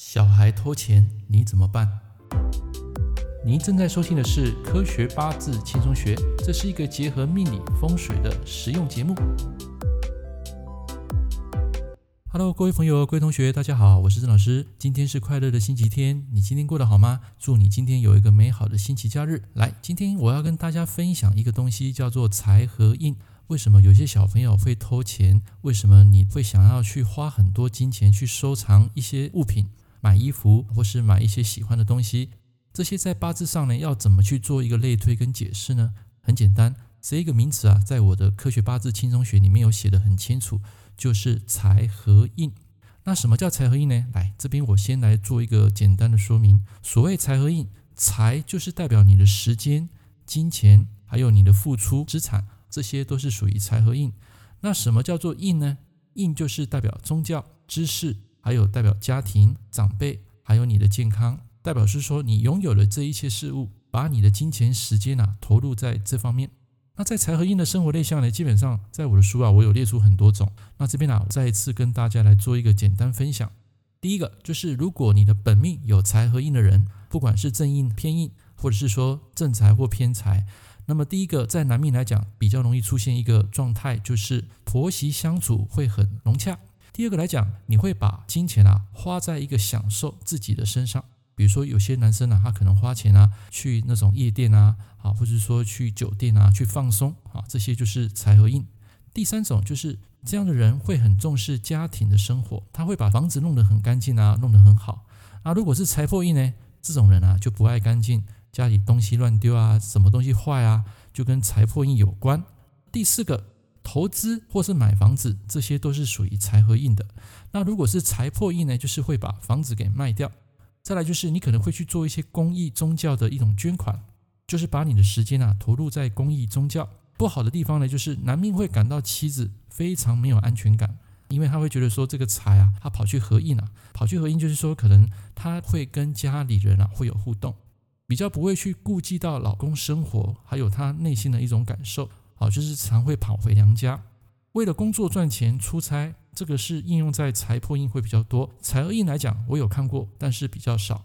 小孩偷钱，你怎么办？您正在收听的是《科学八字轻松学》，这是一个结合命理风水的实用节目。Hello，各位朋友、各位同学，大家好，我是郑老师。今天是快乐的星期天，你今天过得好吗？祝你今天有一个美好的星期假日。来，今天我要跟大家分享一个东西，叫做财和印。为什么有些小朋友会偷钱？为什么你会想要去花很多金钱去收藏一些物品？买衣服或是买一些喜欢的东西，这些在八字上呢，要怎么去做一个类推跟解释呢？很简单，这一个名词啊，在我的科学八字轻松学里面有写得很清楚，就是财和印。那什么叫财和印呢？来，这边我先来做一个简单的说明。所谓财和印，财就是代表你的时间、金钱，还有你的付出资产，这些都是属于财和印。那什么叫做印呢？印就是代表宗教、知识。还有代表家庭、长辈，还有你的健康，代表是说你拥有了这一切事物，把你的金钱、时间啊投入在这方面。那在财和印的生活类象呢，基本上在我的书啊，我有列出很多种。那这边啊，我再一次跟大家来做一个简单分享。第一个就是，如果你的本命有财和印的人，不管是正印、偏印，或者是说正财或偏财，那么第一个在男命来讲，比较容易出现一个状态，就是婆媳相处会很融洽。第二个来讲，你会把金钱啊花在一个享受自己的身上，比如说有些男生啊，他可能花钱啊去那种夜店啊，啊，或者说去酒店啊去放松啊，这些就是财和印。第三种就是这样的人会很重视家庭的生活，他会把房子弄得很干净啊，弄得很好。啊，如果是财破印呢，这种人啊就不爱干净，家里东西乱丢啊，什么东西坏啊，就跟财破印有关。第四个。投资或是买房子，这些都是属于财和印的。那如果是财破印呢，就是会把房子给卖掉。再来就是你可能会去做一些公益宗教的一种捐款，就是把你的时间啊投入在公益宗教。不好的地方呢，就是男命会感到妻子非常没有安全感，因为他会觉得说这个财啊，他跑去合印啊，跑去合印就是说可能他会跟家里人啊会有互动，比较不会去顾及到老公生活，还有他内心的一种感受。好，就是常会跑回娘家，为了工作赚钱出差，这个是应用在财破印会比较多。财和印来讲，我有看过，但是比较少。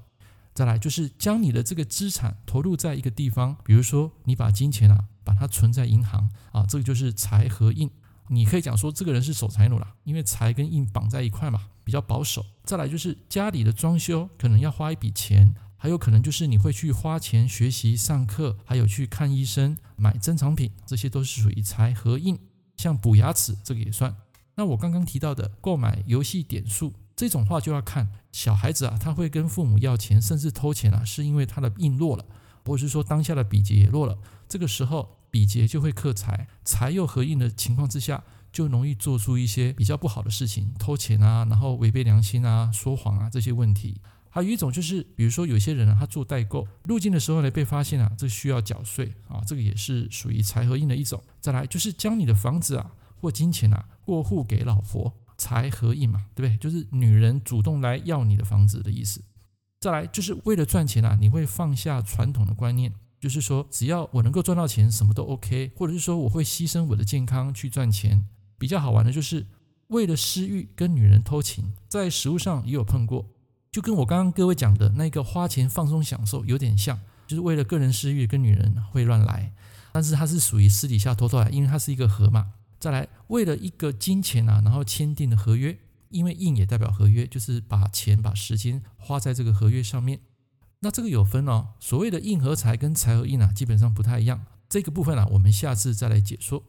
再来就是将你的这个资产投入在一个地方，比如说你把金钱啊，把它存在银行啊，这个就是财和印。你可以讲说这个人是守财奴啦，因为财跟印绑在一块嘛，比较保守。再来就是家里的装修可能要花一笔钱。还有可能就是你会去花钱学习、上课，还有去看医生、买珍藏品，这些都是属于财和印。像补牙齿这个也算。那我刚刚提到的购买游戏点数这种话，就要看小孩子啊，他会跟父母要钱，甚至偷钱啊，是因为他的印弱了，或者是说当下的比劫也弱了。这个时候比劫就会克财，财又合印的情况之下，就容易做出一些比较不好的事情，偷钱啊，然后违背良心啊，说谎啊这些问题。还有一种就是，比如说有些人啊，他做代购入境的时候呢，被发现啊，这需要缴税啊，这个也是属于财和印的一种。再来就是将你的房子啊或金钱啊过户给老婆，财和印嘛，对不对？就是女人主动来要你的房子的意思。再来就是为了赚钱啊，你会放下传统的观念，就是说只要我能够赚到钱，什么都 OK，或者是说我会牺牲我的健康去赚钱。比较好玩的就是为了私欲跟女人偷情，在食物上也有碰过。就跟我刚刚各位讲的那个花钱放松享受有点像，就是为了个人私欲跟女人会乱来，但是它是属于私底下偷偷来，因为它是一个合嘛。再来，为了一个金钱啊，然后签订的合约，因为印也代表合约，就是把钱把时间花在这个合约上面。那这个有分哦，所谓的印和财跟财和印啊，基本上不太一样。这个部分啊，我们下次再来解说。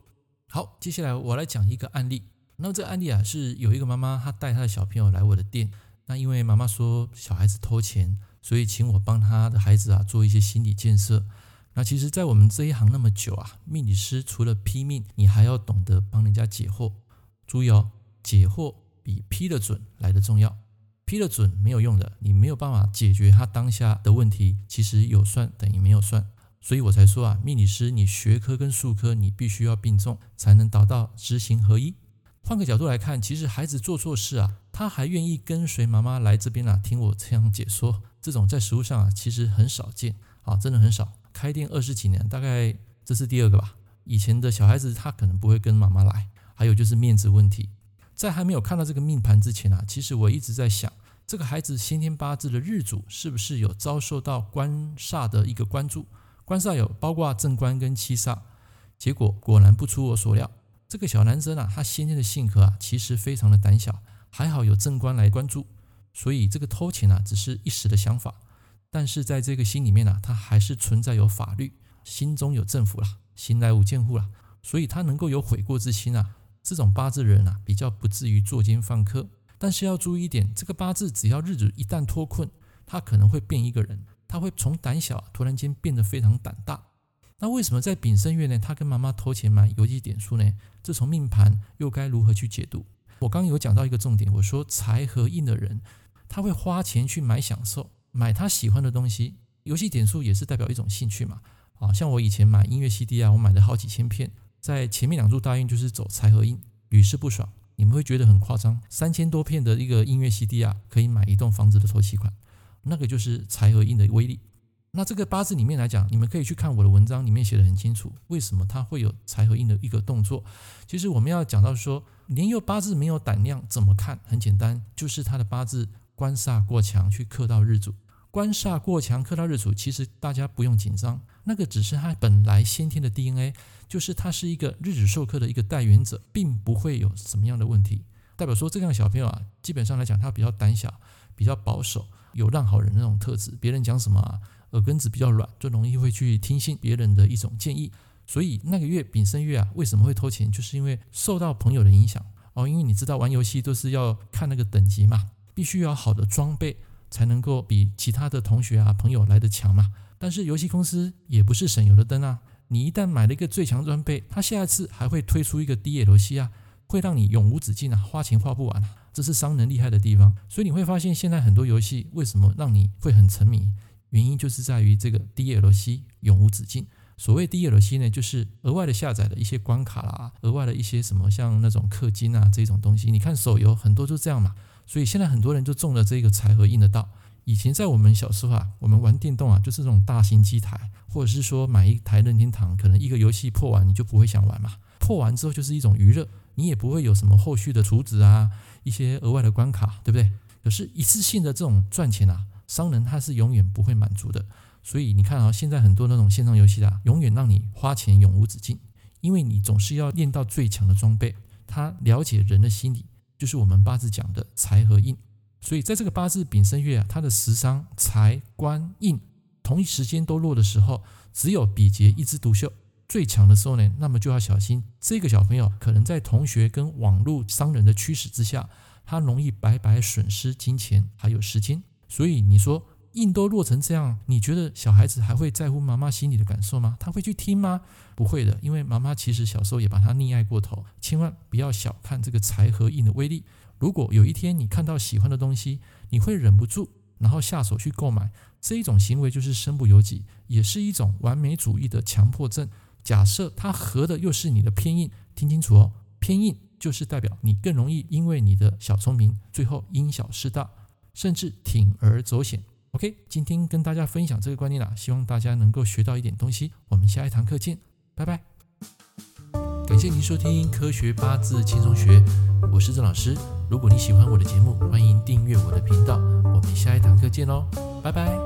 好，接下来我来讲一个案例。那么这个案例啊，是有一个妈妈她带她的小朋友来我的店。那因为妈妈说小孩子偷钱，所以请我帮他的孩子啊做一些心理建设。那其实，在我们这一行那么久啊，命理师除了批命，你还要懂得帮人家解惑。注意哦，解惑比批的准来得重要。批的准没有用的，你没有办法解决他当下的问题。其实有算等于没有算，所以我才说啊，命理师你学科跟术科你必须要并重，才能达到知行合一。换个角度来看，其实孩子做错事啊，他还愿意跟随妈妈来这边啊，听我这样解说，这种在实务上啊，其实很少见啊，真的很少。开店二十几年，大概这是第二个吧。以前的小孩子他可能不会跟妈妈来，还有就是面子问题。在还没有看到这个命盘之前啊，其实我一直在想，这个孩子先天八字的日主是不是有遭受到官煞的一个关注？官煞有包括正官跟七煞，结果果然不出我所料，这个小男生啊，他先天的性格啊，其实非常的胆小，还好有正官来关注，所以这个偷钱啊，只是一时的想法，但是在这个心里面啊，他还是存在有法律，心中有政府啦，心来无贱户啦，所以他能够有悔过之心啊，这种八字人啊，比较不至于作奸犯科。但是要注意一点，这个八字只要日子一旦脱困，他可能会变一个人，他会从胆小突然间变得非常胆大。那为什么在丙申月呢？他跟妈妈偷钱买游戏点数呢？这从命盘又该如何去解读？我刚有讲到一个重点，我说财和印的人，他会花钱去买享受，买他喜欢的东西。游戏点数也是代表一种兴趣嘛。啊，像我以前买音乐 CD 啊，我买了好几千片，在前面两注大运就是走财和印，屡试不爽。你们会觉得很夸张，三千多片的一个音乐 CD 啊，可以买一栋房子的头期款，那个就是财和印的威力。那这个八字里面来讲，你们可以去看我的文章，里面写得很清楚，为什么它会有财合印的一个动作。其实我们要讲到说，年幼八字没有胆量，怎么看？很简单，就是他的八字官煞过强，去克到日主。官煞过强克到日主，其实大家不用紧张，那个只是他本来先天的 DNA，就是他是一个日主受克的一个带原者，并不会有什么样的问题。代表说这样小朋友啊，基本上来讲他比较胆小，比较保守，有让好人那种特质。别人讲什么啊，耳根子比较软，就容易会去听信别人的一种建议。所以那个月丙申月啊，为什么会偷钱？就是因为受到朋友的影响哦。因为你知道玩游戏都是要看那个等级嘛，必须要好的装备。才能够比其他的同学啊朋友来得强嘛。但是游戏公司也不是省油的灯啊。你一旦买了一个最强装备，它下一次还会推出一个低野游戏啊，会让你永无止境啊，花钱花不完啊。这是商人厉害的地方。所以你会发现，现在很多游戏为什么让你会很沉迷？原因就是在于这个 DLC 永无止境。所谓 DLC 呢，就是额外的下载的一些关卡啦，额外的一些什么像那种氪金啊这种东西。你看手游很多都这样嘛。所以现在很多人就中了这个财合印的道。以前在我们小时候啊，我们玩电动啊，就是这种大型机台，或者是说买一台任天堂，可能一个游戏破完你就不会想玩嘛。破完之后就是一种娱乐，你也不会有什么后续的储值啊，一些额外的关卡，对不对？可是一次性的这种赚钱啊，商人他是永远不会满足的。所以你看啊，现在很多那种线上游戏啊，永远让你花钱永无止境，因为你总是要练到最强的装备。他了解人的心理。就是我们八字讲的财和印，所以在这个八字丙申月啊，它的食伤财官印同一时间都落的时候，只有比劫一枝独秀最强的时候呢，那么就要小心这个小朋友可能在同学跟网络商人的驱使之下，他容易白白损失金钱还有时间。所以你说。印都落成这样，你觉得小孩子还会在乎妈妈心里的感受吗？他会去听吗？不会的，因为妈妈其实小时候也把他溺爱过头。千万不要小看这个财和印的威力。如果有一天你看到喜欢的东西，你会忍不住，然后下手去购买，这一种行为就是身不由己，也是一种完美主义的强迫症。假设他合的又是你的偏印，听清楚哦，偏印就是代表你更容易因为你的小聪明，最后因小失大，甚至铤而走险。OK，今天跟大家分享这个观念啦，希望大家能够学到一点东西。我们下一堂课见，拜拜。感谢您收听《科学八字轻松学》，我是郑老师。如果你喜欢我的节目，欢迎订阅我的频道。我们下一堂课见喽，拜拜。